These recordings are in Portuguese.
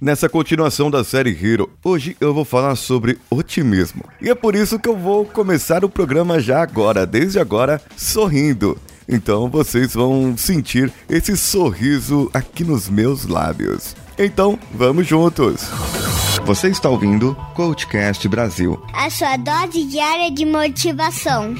nessa continuação da série Hero. Hoje eu vou falar sobre otimismo. E é por isso que eu vou começar o programa já agora, desde agora, sorrindo. Então vocês vão sentir esse sorriso aqui nos meus lábios. Então, vamos juntos! Você está ouvindo Coachcast Brasil a sua dose diária de motivação.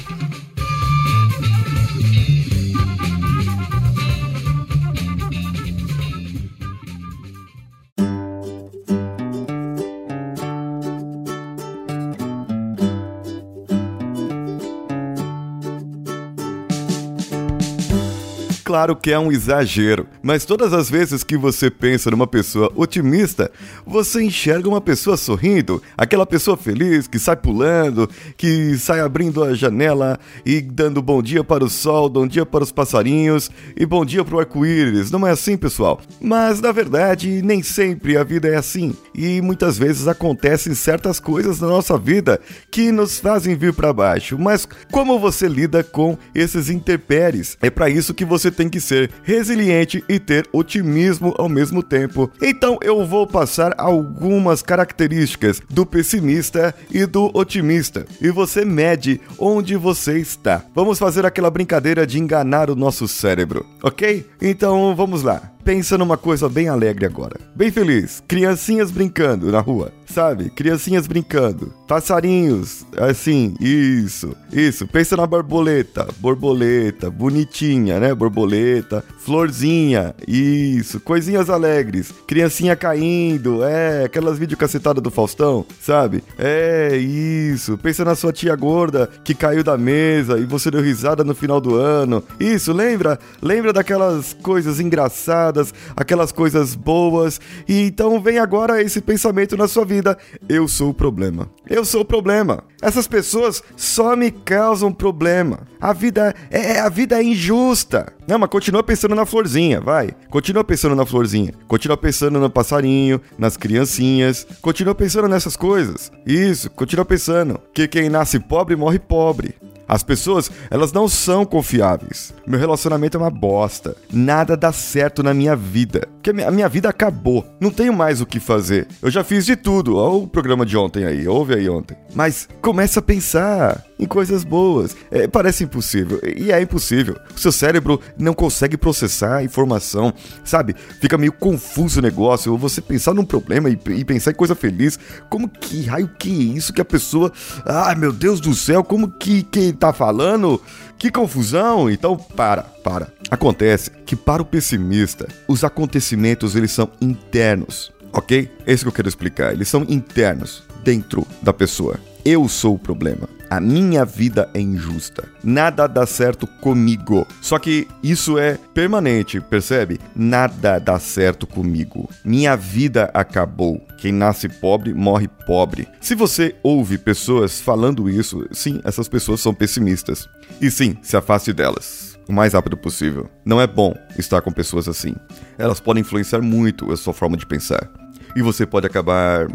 Claro que é um exagero, mas todas as vezes que você pensa numa pessoa otimista, você enxerga uma pessoa sorrindo, aquela pessoa feliz que sai pulando, que sai abrindo a janela e dando bom dia para o sol, bom dia para os passarinhos e bom dia para o arco-íris. Não é assim, pessoal? Mas na verdade, nem sempre a vida é assim e muitas vezes acontecem certas coisas na nossa vida que nos fazem vir para baixo. Mas como você lida com esses intempéries? É para isso que você tem tem que ser resiliente e ter otimismo ao mesmo tempo. Então eu vou passar algumas características do pessimista e do otimista e você mede onde você está. Vamos fazer aquela brincadeira de enganar o nosso cérebro, ok? Então vamos lá. Pensa numa coisa bem alegre agora. Bem feliz. Criancinhas brincando na rua, sabe? Criancinhas brincando. Passarinhos, assim, isso, isso. Pensa na borboleta. Borboleta, bonitinha, né? Borboleta. Florzinha, isso. Coisinhas alegres. Criancinha caindo, é. Aquelas videocacetadas do Faustão, sabe? É, isso. Pensa na sua tia gorda que caiu da mesa e você deu risada no final do ano. Isso, lembra? Lembra daquelas coisas engraçadas? Aquelas coisas boas. E então vem agora esse pensamento na sua vida: eu sou o problema. Eu sou o problema. Essas pessoas só me causam problema. A vida é a vida é injusta. Não, mas continua pensando na florzinha, vai. Continua pensando na florzinha. Continua pensando no passarinho, nas criancinhas. Continua pensando nessas coisas. Isso, continua pensando que quem nasce pobre morre pobre. As pessoas, elas não são confiáveis. Meu relacionamento é uma bosta. Nada dá certo na minha vida. Porque a minha vida acabou. Não tenho mais o que fazer. Eu já fiz de tudo. Olha o programa de ontem aí. Ouve aí ontem. Mas começa a pensar em coisas boas. É, parece impossível. E é impossível. O seu cérebro não consegue processar a informação, sabe? Fica meio confuso o negócio. Você pensar num problema e, e, pensar em coisa feliz. Como que raio que é isso que a pessoa. Ai, meu Deus do céu, como que, que tá falando? Que confusão! Então, para, para. Acontece que para o pessimista, os acontecimentos eles são internos, ok? É isso que eu quero explicar. Eles são internos, dentro da pessoa. Eu sou o problema. A minha vida é injusta. Nada dá certo comigo. Só que isso é permanente, percebe? Nada dá certo comigo. Minha vida acabou. Quem nasce pobre morre pobre. Se você ouve pessoas falando isso, sim, essas pessoas são pessimistas. E sim, se afaste delas o mais rápido possível. Não é bom estar com pessoas assim. Elas podem influenciar muito a sua forma de pensar. E você pode acabar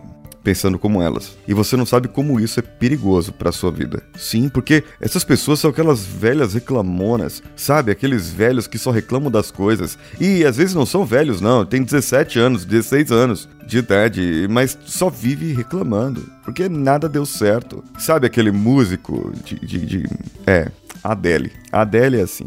pensando como elas. E você não sabe como isso é perigoso para sua vida. Sim, porque essas pessoas são aquelas velhas reclamonas, sabe? Aqueles velhos que só reclamam das coisas. E às vezes não são velhos, não. Tem 17 anos, 16 anos de idade, mas só vive reclamando. Porque nada deu certo. Sabe aquele músico de. de, de é, Adele. Adele é assim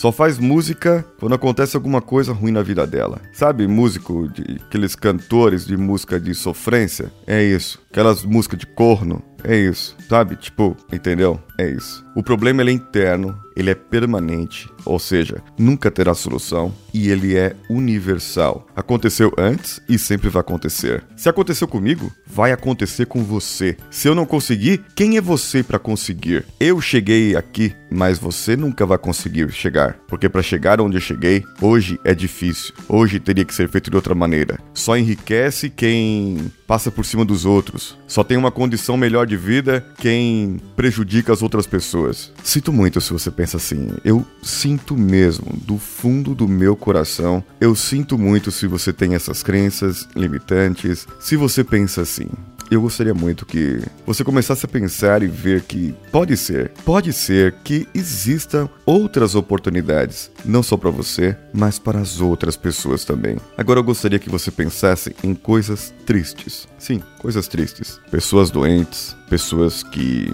só faz música quando acontece alguma coisa ruim na vida dela. Sabe, músico, de, aqueles cantores de música de sofrência? É isso. Aquelas músicas de corno? É isso. Sabe? Tipo, entendeu? É isso. O problema é interno, ele é permanente, ou seja, nunca terá solução e ele é universal. Aconteceu antes e sempre vai acontecer. Se aconteceu comigo, vai acontecer com você. Se eu não conseguir, quem é você para conseguir? Eu cheguei aqui, mas você nunca vai conseguir chegar, porque para chegar onde eu cheguei, hoje é difícil. Hoje teria que ser feito de outra maneira. Só enriquece quem passa por cima dos outros. Só tem uma condição melhor de vida quem prejudica as outras pessoas. Sinto muito se você pensa assim. Eu sinto mesmo, do fundo do meu coração, eu sinto muito se você tem essas crenças limitantes, se você pensa assim. eu gostaria muito que você começasse a pensar e ver que pode ser, pode ser que existam outras oportunidades, não só para você, mas para as outras pessoas também. Agora eu gostaria que você pensasse em coisas tristes. Sim, coisas tristes. Pessoas doentes, pessoas que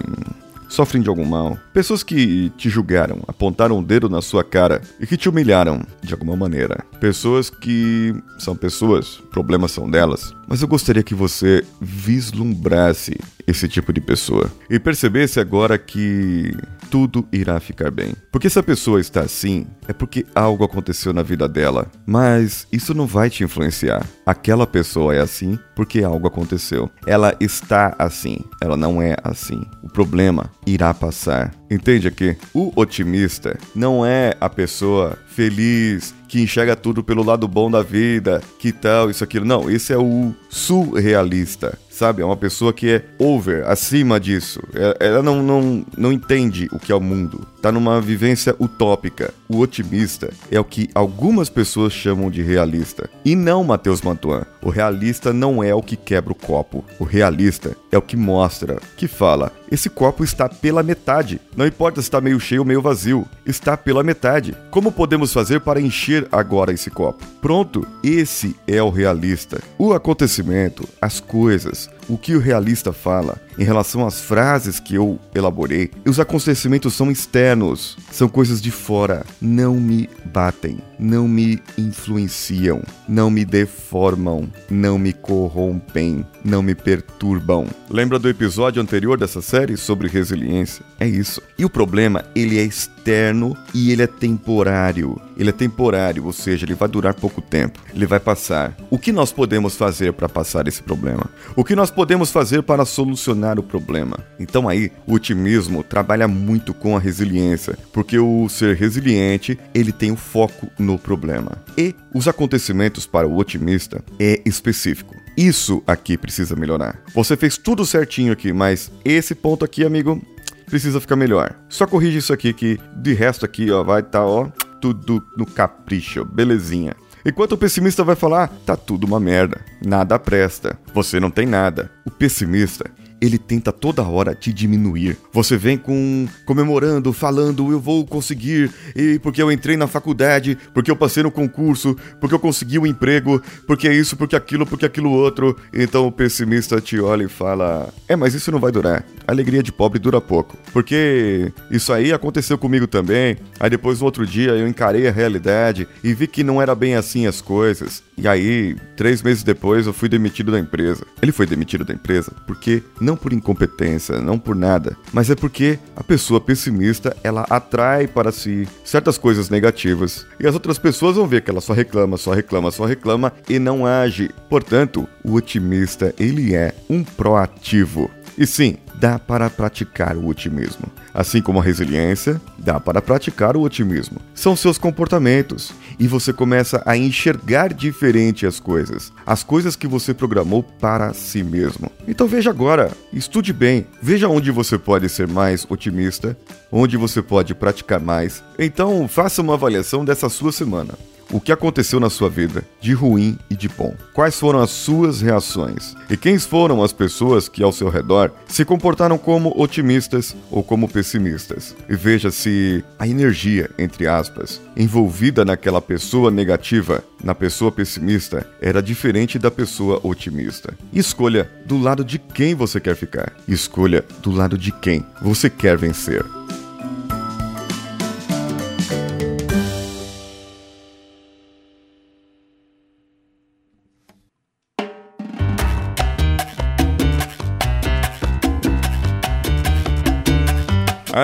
sofrem de algum mal, pessoas que te julgaram, apontaram o um dedo na sua cara e que te humilharam de alguma maneira, pessoas que são pessoas, problemas são delas, mas eu gostaria que você vislumbrasse esse tipo de pessoa e percebesse agora que tudo irá ficar bem. Porque se a pessoa está assim, é porque algo aconteceu na vida dela, mas isso não vai te influenciar. Aquela pessoa é assim porque algo aconteceu. Ela está assim, ela não é assim. O problema irá passar. Entende aqui? O otimista não é a pessoa feliz, que enxerga tudo pelo lado bom da vida, que tal, isso, aquilo. Não, esse é o surrealista sabe? É uma pessoa que é over, acima disso. É, ela não, não, não entende o que é o mundo. Tá numa vivência utópica. O otimista é o que algumas pessoas chamam de realista. E não Matheus Mantuan. O realista não é o que quebra o copo. O realista é o que mostra, que fala: esse copo está pela metade. Não importa se está meio cheio ou meio vazio, está pela metade. Como podemos fazer para encher agora esse copo? Pronto, esse é o realista. O acontecimento, as coisas, o que o realista fala em relação às frases que eu elaborei, os acontecimentos são externos, são coisas de fora, não me batem, não me influenciam, não me deformam, não me corrompem, não me perturbam. Lembra do episódio anterior dessa série sobre resiliência? É isso. E o problema, ele é externo e ele é temporário. Ele é temporário, ou seja, ele vai durar pouco tempo. Ele vai passar. O que nós podemos fazer para passar esse problema? O que nós podemos fazer para solucionar o problema? Então aí, o otimismo trabalha muito com a resiliência, porque o ser resiliente, ele tem o foco no problema. E os acontecimentos para o otimista é específico. Isso aqui precisa melhorar. Você fez tudo certinho aqui, mas esse ponto aqui, amigo, precisa ficar melhor. Só corrige isso aqui que de resto aqui, ó, vai estar, tá, ó, tudo no capricho, belezinha. Enquanto o pessimista vai falar, tá tudo uma merda, nada presta, você não tem nada. O pessimista, ele tenta toda hora te diminuir. Você vem com comemorando, falando, eu vou conseguir, e porque eu entrei na faculdade, porque eu passei no concurso, porque eu consegui o um emprego, porque é isso, porque aquilo, porque aquilo outro. Então o pessimista te olha e fala: "É, mas isso não vai durar. A alegria de pobre dura pouco". Porque isso aí aconteceu comigo também. Aí depois no outro dia eu encarei a realidade e vi que não era bem assim as coisas. E aí, três meses depois, eu fui demitido da empresa. Ele foi demitido da empresa porque não por incompetência, não por nada, mas é porque a pessoa pessimista ela atrai para si certas coisas negativas e as outras pessoas vão ver que ela só reclama, só reclama, só reclama e não age. Portanto, o otimista ele é um proativo. E sim, dá para praticar o otimismo. Assim como a resiliência, dá para praticar o otimismo. São seus comportamentos e você começa a enxergar diferente as coisas, as coisas que você programou para si mesmo. Então veja agora, estude bem, veja onde você pode ser mais otimista, onde você pode praticar mais. Então faça uma avaliação dessa sua semana. O que aconteceu na sua vida, de ruim e de bom? Quais foram as suas reações? E quem foram as pessoas que ao seu redor se comportaram como otimistas ou como pessimistas? E veja se a energia, entre aspas, envolvida naquela pessoa negativa, na pessoa pessimista, era diferente da pessoa otimista. Escolha do lado de quem você quer ficar. Escolha do lado de quem você quer vencer.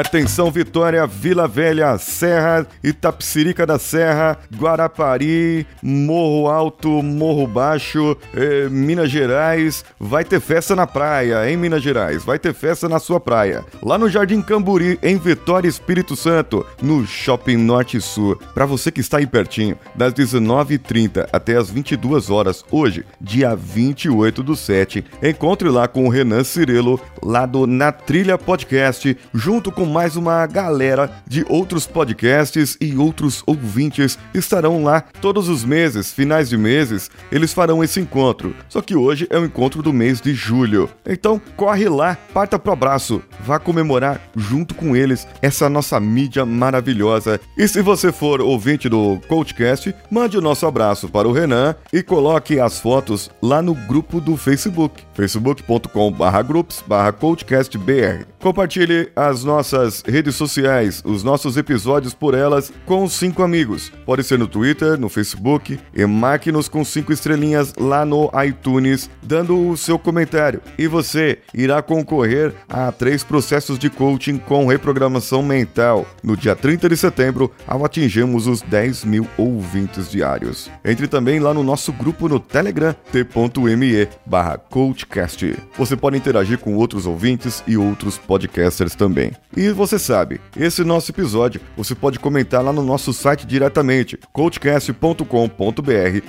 Atenção Vitória, Vila Velha, Serra, Itapsirica da Serra, Guarapari, Morro Alto, Morro Baixo, eh, Minas Gerais. Vai ter festa na praia, em Minas Gerais. Vai ter festa na sua praia. Lá no Jardim Camburi, em Vitória, Espírito Santo, no Shopping Norte Sul. Para você que está aí pertinho, das 19h30 até as 22 horas hoje, dia 28 do 7. Encontre lá com o Renan Cirelo, lá do Na Trilha Podcast, junto com mais uma galera de outros podcasts e outros ouvintes estarão lá todos os meses, finais de meses, eles farão esse encontro. Só que hoje é o encontro do mês de julho. Então corre lá, parta pro abraço, vá comemorar junto com eles essa nossa mídia maravilhosa. E se você for ouvinte do Coachcast, mande o nosso abraço para o Renan e coloque as fotos lá no grupo do Facebook, facebook.com/groups/coachcastbr. Compartilhe as nossas redes sociais, os nossos episódios por elas com cinco amigos. Pode ser no Twitter, no Facebook e marque-nos com cinco estrelinhas lá no iTunes, dando o seu comentário. E você irá concorrer a três processos de coaching com reprogramação mental no dia 30 de setembro, ao atingirmos os 10 mil ouvintes diários. Entre também lá no nosso grupo no Telegram, t.me barra coachcast. Você pode interagir com outros ouvintes e outros podcasters também. E você sabe, esse nosso episódio você pode comentar lá no nosso site diretamente, coachcast.com.br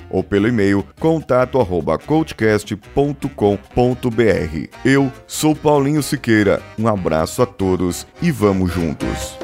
ou pelo e-mail contato@coachcast.com.br. Eu sou Paulinho Siqueira. Um abraço a todos e vamos juntos.